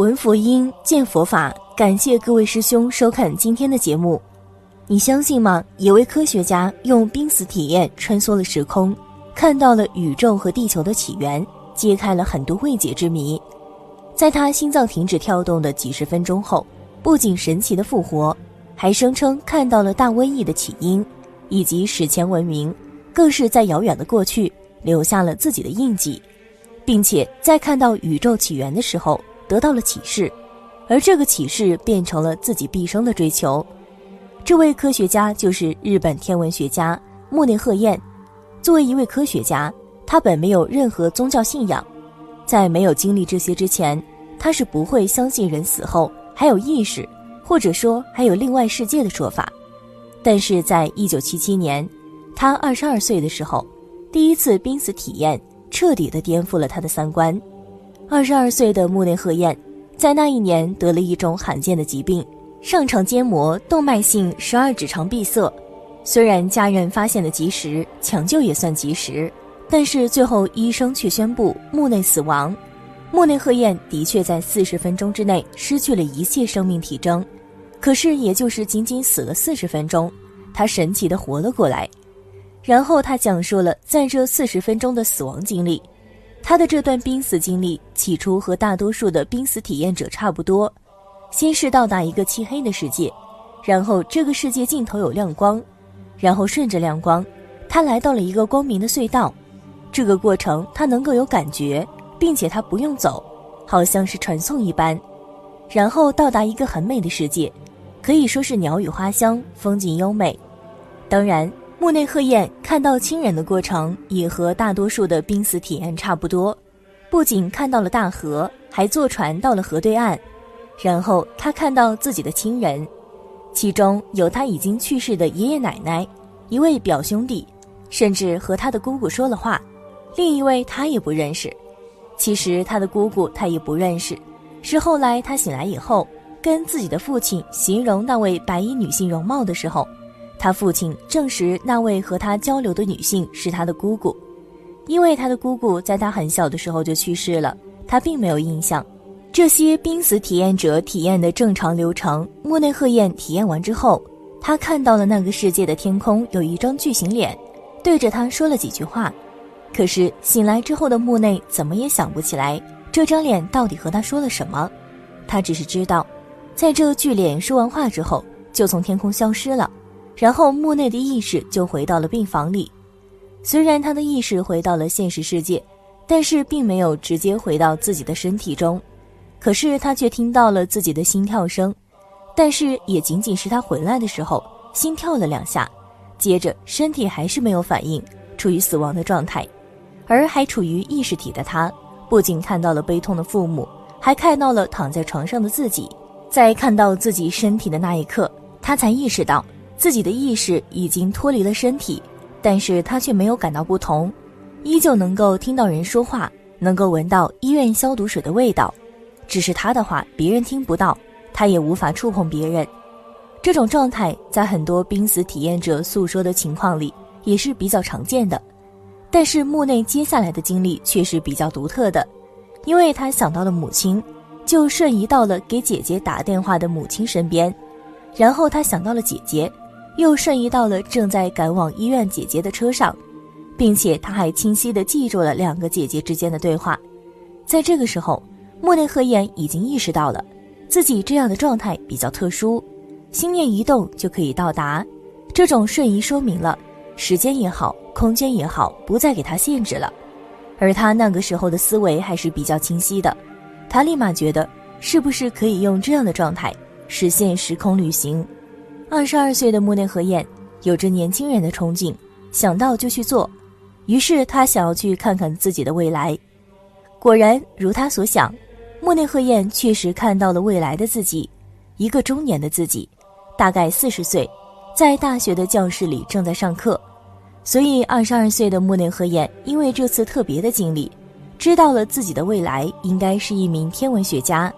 闻佛音，见佛法。感谢各位师兄收看今天的节目。你相信吗？有位科学家用濒死体验穿梭了时空，看到了宇宙和地球的起源，揭开了很多未解之谜。在他心脏停止跳动的几十分钟后，不仅神奇的复活，还声称看到了大瘟疫的起因，以及史前文明，更是在遥远的过去留下了自己的印记，并且在看到宇宙起源的时候。得到了启示，而这个启示变成了自己毕生的追求。这位科学家就是日本天文学家木内鹤彦。作为一位科学家，他本没有任何宗教信仰，在没有经历这些之前，他是不会相信人死后还有意识，或者说还有另外世界的说法。但是在一九七七年，他二十二岁的时候，第一次濒死体验彻底的颠覆了他的三观。二十二岁的木内鹤彦，在那一年得了一种罕见的疾病——上肠间膜动脉性十二指肠闭塞。虽然家人发现的及时，抢救也算及时，但是最后医生却宣布木内死亡。木内鹤彦的确在四十分钟之内失去了一切生命体征，可是也就是仅仅死了四十分钟，他神奇的活了过来。然后他讲述了在这四十分钟的死亡经历。他的这段濒死经历起初和大多数的濒死体验者差不多，先是到达一个漆黑的世界，然后这个世界尽头有亮光，然后顺着亮光，他来到了一个光明的隧道。这个过程他能够有感觉，并且他不用走，好像是传送一般，然后到达一个很美的世界，可以说是鸟语花香，风景优美。当然。木内鹤彦看到亲人的过程也和大多数的濒死体验差不多，不仅看到了大河，还坐船到了河对岸，然后他看到自己的亲人，其中有他已经去世的爷爷奶奶，一位表兄弟，甚至和他的姑姑说了话，另一位他也不认识。其实他的姑姑他也不认识，是后来他醒来以后，跟自己的父亲形容那位白衣女性容貌的时候。他父亲证实，那位和他交流的女性是他的姑姑，因为他的姑姑在他很小的时候就去世了，他并没有印象。这些濒死体验者体验的正常流程，木内鹤彦体验完之后，他看到了那个世界的天空有一张巨型脸，对着他说了几句话。可是醒来之后的木内怎么也想不起来这张脸到底和他说了什么，他只是知道，在这巨脸说完话之后，就从天空消失了。然后木内的意识就回到了病房里，虽然他的意识回到了现实世界，但是并没有直接回到自己的身体中，可是他却听到了自己的心跳声，但是也仅仅是他回来的时候心跳了两下，接着身体还是没有反应，处于死亡的状态，而还处于意识体的他，不仅看到了悲痛的父母，还看到了躺在床上的自己，在看到自己身体的那一刻，他才意识到。自己的意识已经脱离了身体，但是他却没有感到不同，依旧能够听到人说话，能够闻到医院消毒水的味道，只是他的话别人听不到，他也无法触碰别人。这种状态在很多濒死体验者诉说的情况里也是比较常见的，但是木内接下来的经历却是比较独特的，因为他想到了母亲，就瞬移到了给姐姐打电话的母亲身边，然后他想到了姐姐。又瞬移到了正在赶往医院姐姐的车上，并且他还清晰地记住了两个姐姐之间的对话。在这个时候，莫内和彦已经意识到了自己这样的状态比较特殊，心念一动就可以到达。这种瞬移说明了时间也好，空间也好，不再给他限制了。而他那个时候的思维还是比较清晰的，他立马觉得是不是可以用这样的状态实现时空旅行。二十二岁的木内和彦有着年轻人的憧憬，想到就去做。于是他想要去看看自己的未来。果然如他所想，木内和彦确实看到了未来的自己，一个中年的自己，大概四十岁，在大学的教室里正在上课。所以二十二岁的木内和彦因为这次特别的经历，知道了自己的未来应该是一名天文学家。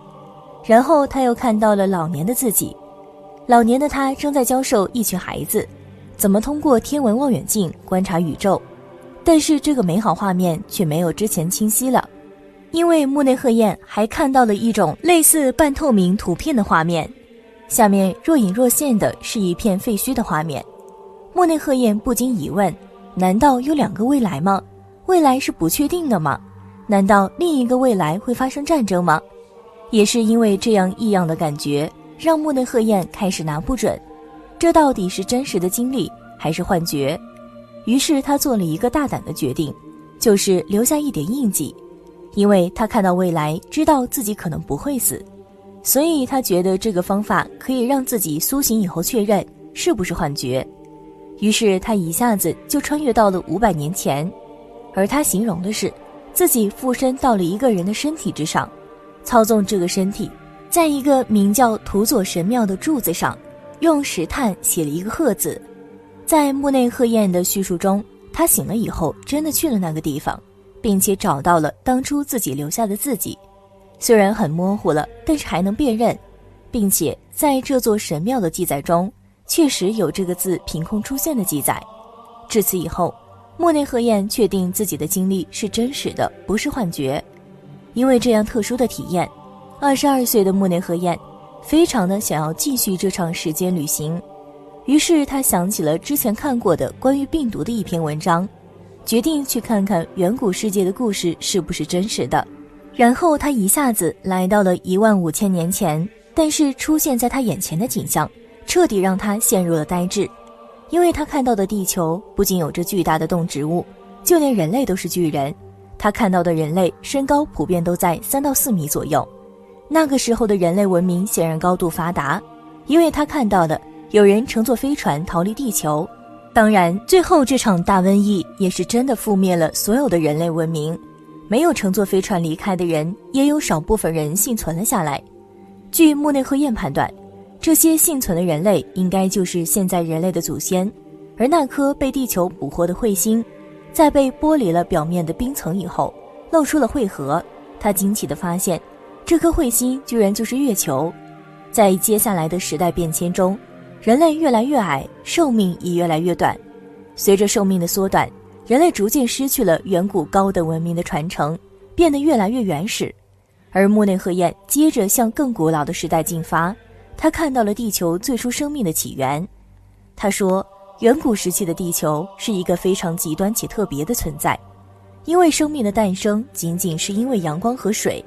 然后他又看到了老年的自己。老年的他正在教授一群孩子，怎么通过天文望远镜观察宇宙，但是这个美好画面却没有之前清晰了。因为木内鹤彦还看到了一种类似半透明图片的画面，下面若隐若现的是一片废墟的画面。木内鹤彦不禁疑问：难道有两个未来吗？未来是不确定的吗？难道另一个未来会发生战争吗？也是因为这样异样的感觉，让木内鹤彦开始拿不准，这到底是真实的经历还是幻觉？于是他做了一个大胆的决定，就是留下一点印记，因为他看到未来，知道自己可能不会死，所以他觉得这个方法可以让自己苏醒以后确认是不是幻觉。于是他一下子就穿越到了五百年前，而他形容的是自己附身到了一个人的身体之上。操纵这个身体，在一个名叫土佐神庙的柱子上，用石炭写了一个鹤字。在木内鹤彦的叙述中，他醒了以后真的去了那个地方，并且找到了当初自己留下的字迹，虽然很模糊了，但是还能辨认，并且在这座神庙的记载中，确实有这个字凭空出现的记载。至此以后，木内鹤彦确定自己的经历是真实的，不是幻觉。因为这样特殊的体验，二十二岁的木内和彦非常的想要继续这场时间旅行，于是他想起了之前看过的关于病毒的一篇文章，决定去看看远古世界的故事是不是真实的。然后他一下子来到了一万五千年前，但是出现在他眼前的景象彻底让他陷入了呆滞，因为他看到的地球不仅有着巨大的动植物，就连人类都是巨人。他看到的人类身高普遍都在三到四米左右，那个时候的人类文明显然高度发达，因为他看到的有人乘坐飞船逃离地球。当然，最后这场大瘟疫也是真的覆灭了所有的人类文明，没有乘坐飞船离开的人，也有少部分人幸存了下来。据木内鹤彦判断，这些幸存的人类应该就是现在人类的祖先，而那颗被地球捕获的彗星。在被剥离了表面的冰层以后，露出了彗核。他惊奇地发现，这颗彗星居然就是月球。在接下来的时代变迁中，人类越来越矮，寿命也越来越短。随着寿命的缩短，人类逐渐失去了远古高等文明的传承，变得越来越原始。而木内鹤彦接着向更古老的时代进发，他看到了地球最初生命的起源。他说。远古时期的地球是一个非常极端且特别的存在，因为生命的诞生仅仅是因为阳光和水。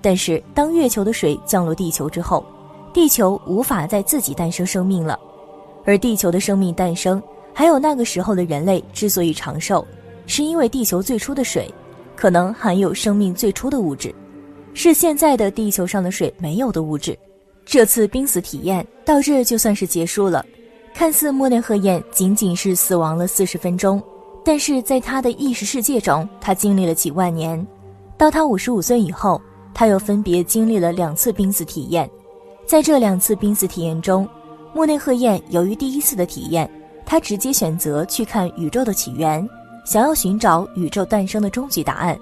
但是当月球的水降落地球之后，地球无法再自己诞生生命了。而地球的生命诞生，还有那个时候的人类之所以长寿，是因为地球最初的水可能含有生命最初的物质，是现在的地球上的水没有的物质。这次濒死体验到这就算是结束了。看似莫内赫宴仅仅是死亡了四十分钟，但是在他的意识世界中，他经历了几万年。到他五十五岁以后，他又分别经历了两次濒死体验。在这两次濒死体验中，莫内赫彦由于第一次的体验，他直接选择去看宇宙的起源，想要寻找宇宙诞生的终极答案。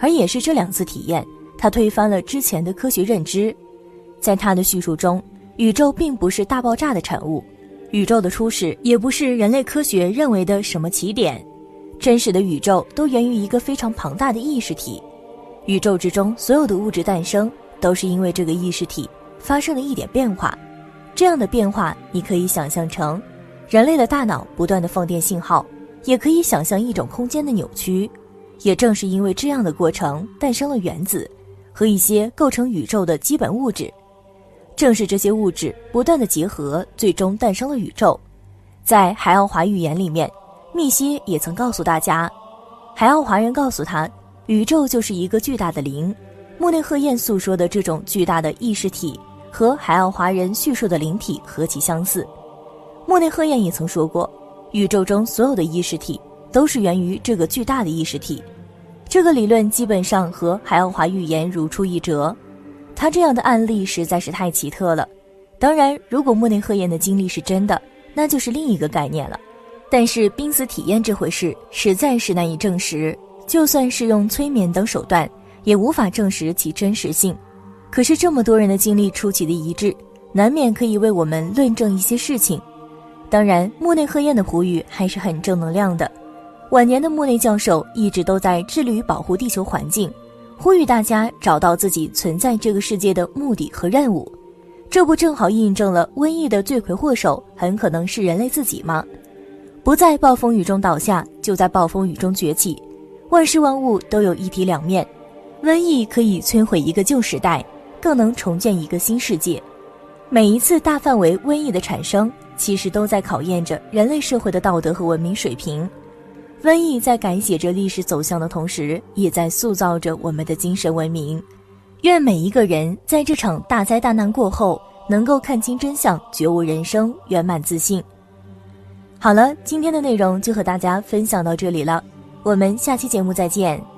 而也是这两次体验，他推翻了之前的科学认知。在他的叙述中，宇宙并不是大爆炸的产物。宇宙的初始也不是人类科学认为的什么起点，真实的宇宙都源于一个非常庞大的意识体。宇宙之中所有的物质诞生都是因为这个意识体发生了一点变化。这样的变化，你可以想象成人类的大脑不断的放电信号，也可以想象一种空间的扭曲。也正是因为这样的过程，诞生了原子和一些构成宇宙的基本物质。正是这些物质不断的结合，最终诞生了宇宙。在海奥华预言里面，密歇也曾告诉大家，海奥华人告诉他，宇宙就是一个巨大的灵。穆内赫彦诉说的这种巨大的意识体，和海奥华人叙述的灵体何其相似。穆内赫彦也曾说过，宇宙中所有的意识体都是源于这个巨大的意识体。这个理论基本上和海奥华预言如出一辙。他这样的案例实在是太奇特了。当然，如果莫内赫彦的经历是真的，那就是另一个概念了。但是濒死体验这回事实在是难以证实，就算是用催眠等手段，也无法证实其真实性。可是这么多人的经历出奇的一致，难免可以为我们论证一些事情。当然，莫内赫彦的呼吁还是很正能量的。晚年的莫内教授一直都在致力于保护地球环境。呼吁大家找到自己存在这个世界的目的和任务。这不正好印证了瘟疫的罪魁祸首很可能是人类自己吗？不在暴风雨中倒下，就在暴风雨中崛起。万事万物都有一体两面，瘟疫可以摧毁一个旧时代，更能重建一个新世界。每一次大范围瘟疫的产生，其实都在考验着人类社会的道德和文明水平。瘟疫在改写着历史走向的同时，也在塑造着我们的精神文明。愿每一个人在这场大灾大难过后，能够看清真相，觉悟人生，圆满自信。好了，今天的内容就和大家分享到这里了，我们下期节目再见。